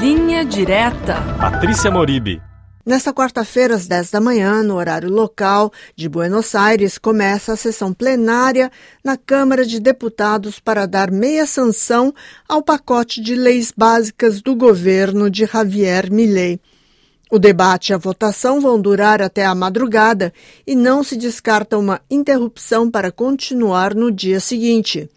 Linha Direta. Patrícia Moribi. Nesta quarta-feira, às 10 da manhã, no horário local de Buenos Aires, começa a sessão plenária na Câmara de Deputados para dar meia sanção ao pacote de leis básicas do governo de Javier Milei. O debate e a votação vão durar até a madrugada e não se descarta uma interrupção para continuar no dia seguinte.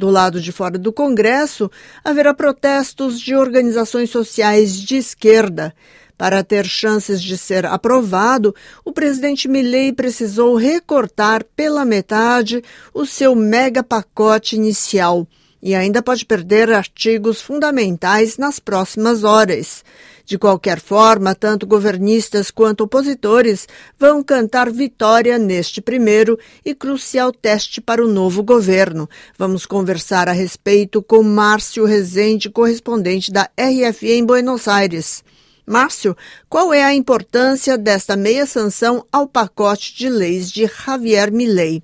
Do lado de fora do Congresso, haverá protestos de organizações sociais de esquerda. Para ter chances de ser aprovado, o presidente Milley precisou recortar pela metade o seu mega pacote inicial e ainda pode perder artigos fundamentais nas próximas horas. De qualquer forma, tanto governistas quanto opositores vão cantar vitória neste primeiro e crucial teste para o novo governo. Vamos conversar a respeito com Márcio Rezende, correspondente da RFE em Buenos Aires. Márcio, qual é a importância desta meia sanção ao pacote de leis de Javier Milei?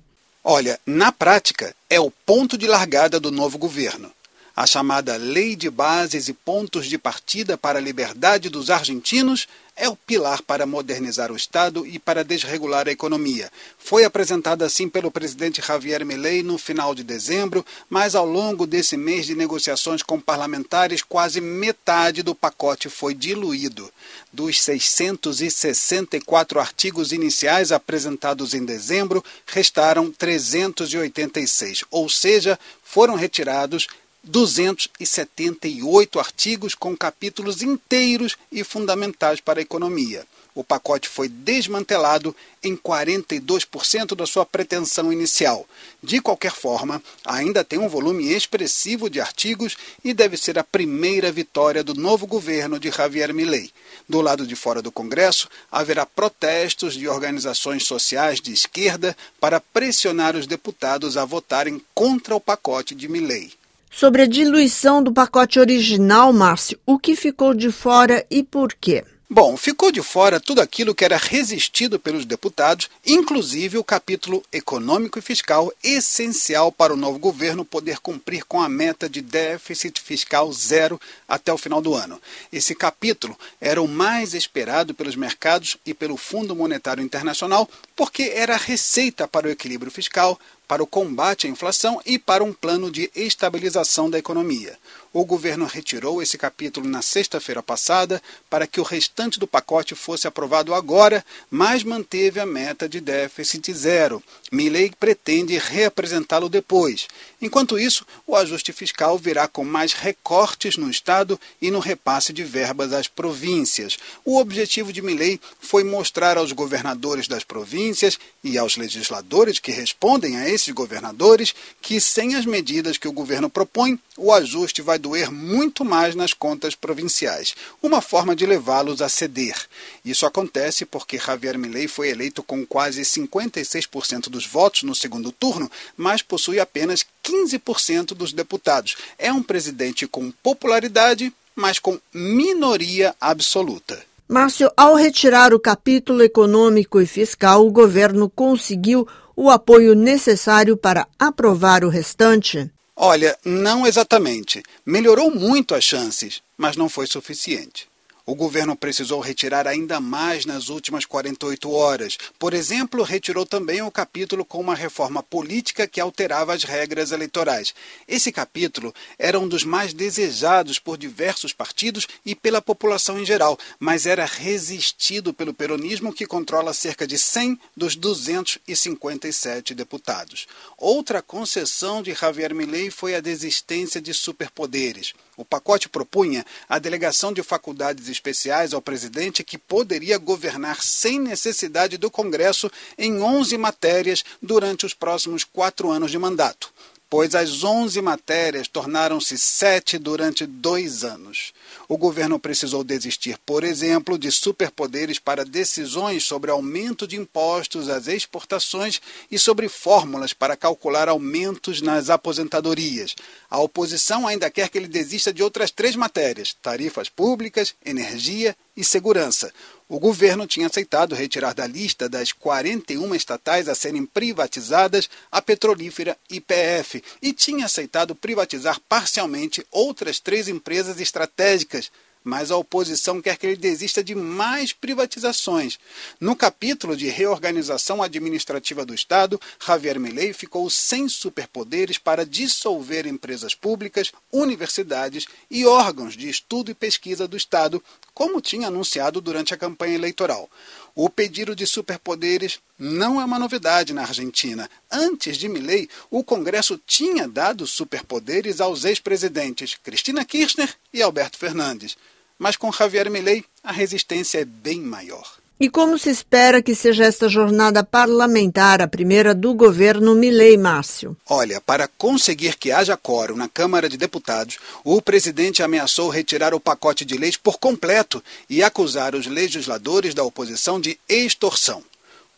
Olha, na prática, é o ponto de largada do novo governo. A chamada Lei de Bases e Pontos de Partida para a Liberdade dos Argentinos é o pilar para modernizar o Estado e para desregular a economia. Foi apresentada assim pelo presidente Javier Milei no final de dezembro, mas ao longo desse mês de negociações com parlamentares, quase metade do pacote foi diluído. Dos 664 artigos iniciais apresentados em dezembro, restaram 386, ou seja, foram retirados 278 artigos com capítulos inteiros e fundamentais para a economia. O pacote foi desmantelado em 42% da sua pretensão inicial. De qualquer forma, ainda tem um volume expressivo de artigos e deve ser a primeira vitória do novo governo de Javier Milei. Do lado de fora do Congresso, haverá protestos de organizações sociais de esquerda para pressionar os deputados a votarem contra o pacote de Milei. Sobre a diluição do pacote original, Márcio, o que ficou de fora e por quê? Bom, ficou de fora tudo aquilo que era resistido pelos deputados, inclusive o capítulo econômico e fiscal, essencial para o novo governo poder cumprir com a meta de déficit fiscal zero até o final do ano. Esse capítulo era o mais esperado pelos mercados e pelo Fundo Monetário Internacional, porque era a receita para o equilíbrio fiscal, para o combate à inflação e para um plano de estabilização da economia. O governo retirou esse capítulo na sexta-feira passada para que o restante do pacote fosse aprovado agora, mas manteve a meta de déficit zero. Milley pretende reapresentá-lo depois. Enquanto isso, o ajuste fiscal virá com mais recortes no Estado e no repasse de verbas às províncias. O objetivo de Milley foi mostrar aos governadores das províncias e aos legisladores que respondem a esses governadores que, sem as medidas que o governo propõe, o ajuste vai doer muito mais nas contas provinciais, uma forma de levá-los a ceder. Isso acontece porque Javier Milei foi eleito com quase 56% dos votos no segundo turno, mas possui apenas 15% dos deputados. É um presidente com popularidade, mas com minoria absoluta. Márcio, ao retirar o capítulo econômico e fiscal, o governo conseguiu o apoio necessário para aprovar o restante? Olha, não exatamente. Melhorou muito as chances, mas não foi suficiente. O governo precisou retirar ainda mais nas últimas 48 horas. Por exemplo, retirou também o capítulo com uma reforma política que alterava as regras eleitorais. Esse capítulo era um dos mais desejados por diversos partidos e pela população em geral, mas era resistido pelo peronismo que controla cerca de 100 dos 257 deputados. Outra concessão de Javier Milei foi a desistência de superpoderes. O pacote propunha a delegação de faculdades especiais ao presidente que poderia governar sem necessidade do Congresso em 11 matérias durante os próximos quatro anos de mandato pois as 11 matérias tornaram-se sete durante dois anos. O governo precisou desistir, por exemplo, de superpoderes para decisões sobre aumento de impostos às exportações e sobre fórmulas para calcular aumentos nas aposentadorias. A oposição ainda quer que ele desista de outras três matérias: tarifas públicas, energia e segurança. O governo tinha aceitado retirar da lista das 41 estatais a serem privatizadas a petrolífera IPF e tinha aceitado privatizar parcialmente outras três empresas estratégicas, mas a oposição quer que ele desista de mais privatizações. No capítulo de reorganização administrativa do Estado, Javier Milei ficou sem superpoderes para dissolver empresas públicas, universidades e órgãos de estudo e pesquisa do Estado, como tinha anunciado durante a campanha eleitoral. O pedido de superpoderes não é uma novidade na Argentina. Antes de Milei, o Congresso tinha dado superpoderes aos ex-presidentes Cristina Kirchner e Alberto Fernandes. Mas com Javier Milei, a resistência é bem maior. E como se espera que seja esta jornada parlamentar, a primeira do governo Milei Márcio? Olha, para conseguir que haja quórum na Câmara de Deputados, o presidente ameaçou retirar o pacote de leis por completo e acusar os legisladores da oposição de extorsão.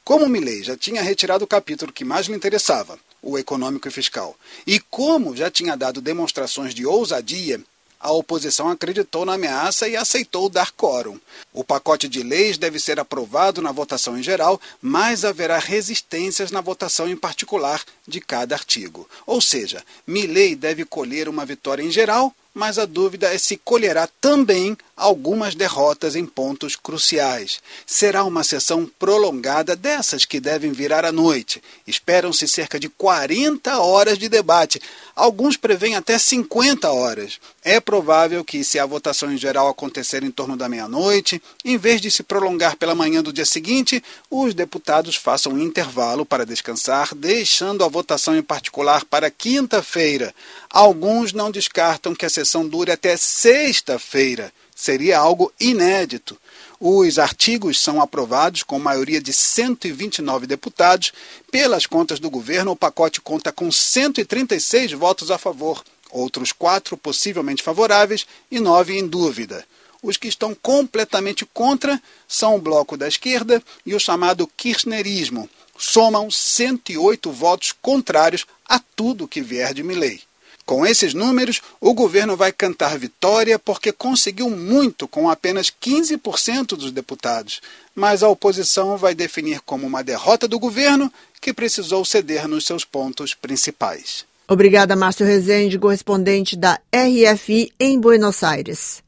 Como Milei já tinha retirado o capítulo que mais lhe interessava, o econômico e fiscal, e como já tinha dado demonstrações de ousadia a oposição acreditou na ameaça e aceitou dar quórum. O pacote de leis deve ser aprovado na votação em geral, mas haverá resistências na votação em particular de cada artigo. Ou seja, Milley deve colher uma vitória em geral, mas a dúvida é se colherá também algumas derrotas em pontos cruciais. Será uma sessão prolongada dessas que devem virar à noite. Esperam-se cerca de 40 horas de debate. Alguns prevêem até 50 horas. É provável que, se a votação em geral acontecer em torno da meia-noite, em vez de se prolongar pela manhã do dia seguinte, os deputados façam um intervalo para descansar, deixando a votação em particular para quinta-feira. Alguns não descartam que a sessão dure até sexta-feira. Seria algo inédito. Os artigos são aprovados com maioria de 129 deputados. Pelas contas do governo, o pacote conta com 136 votos a favor, outros quatro possivelmente favoráveis e nove em dúvida. Os que estão completamente contra são o Bloco da Esquerda e o chamado Kirchnerismo. Somam 108 votos contrários a tudo que vier de Milley. Com esses números, o governo vai cantar vitória porque conseguiu muito com apenas 15% dos deputados. Mas a oposição vai definir como uma derrota do governo que precisou ceder nos seus pontos principais. Obrigada, Márcio Rezende, correspondente da RFI em Buenos Aires.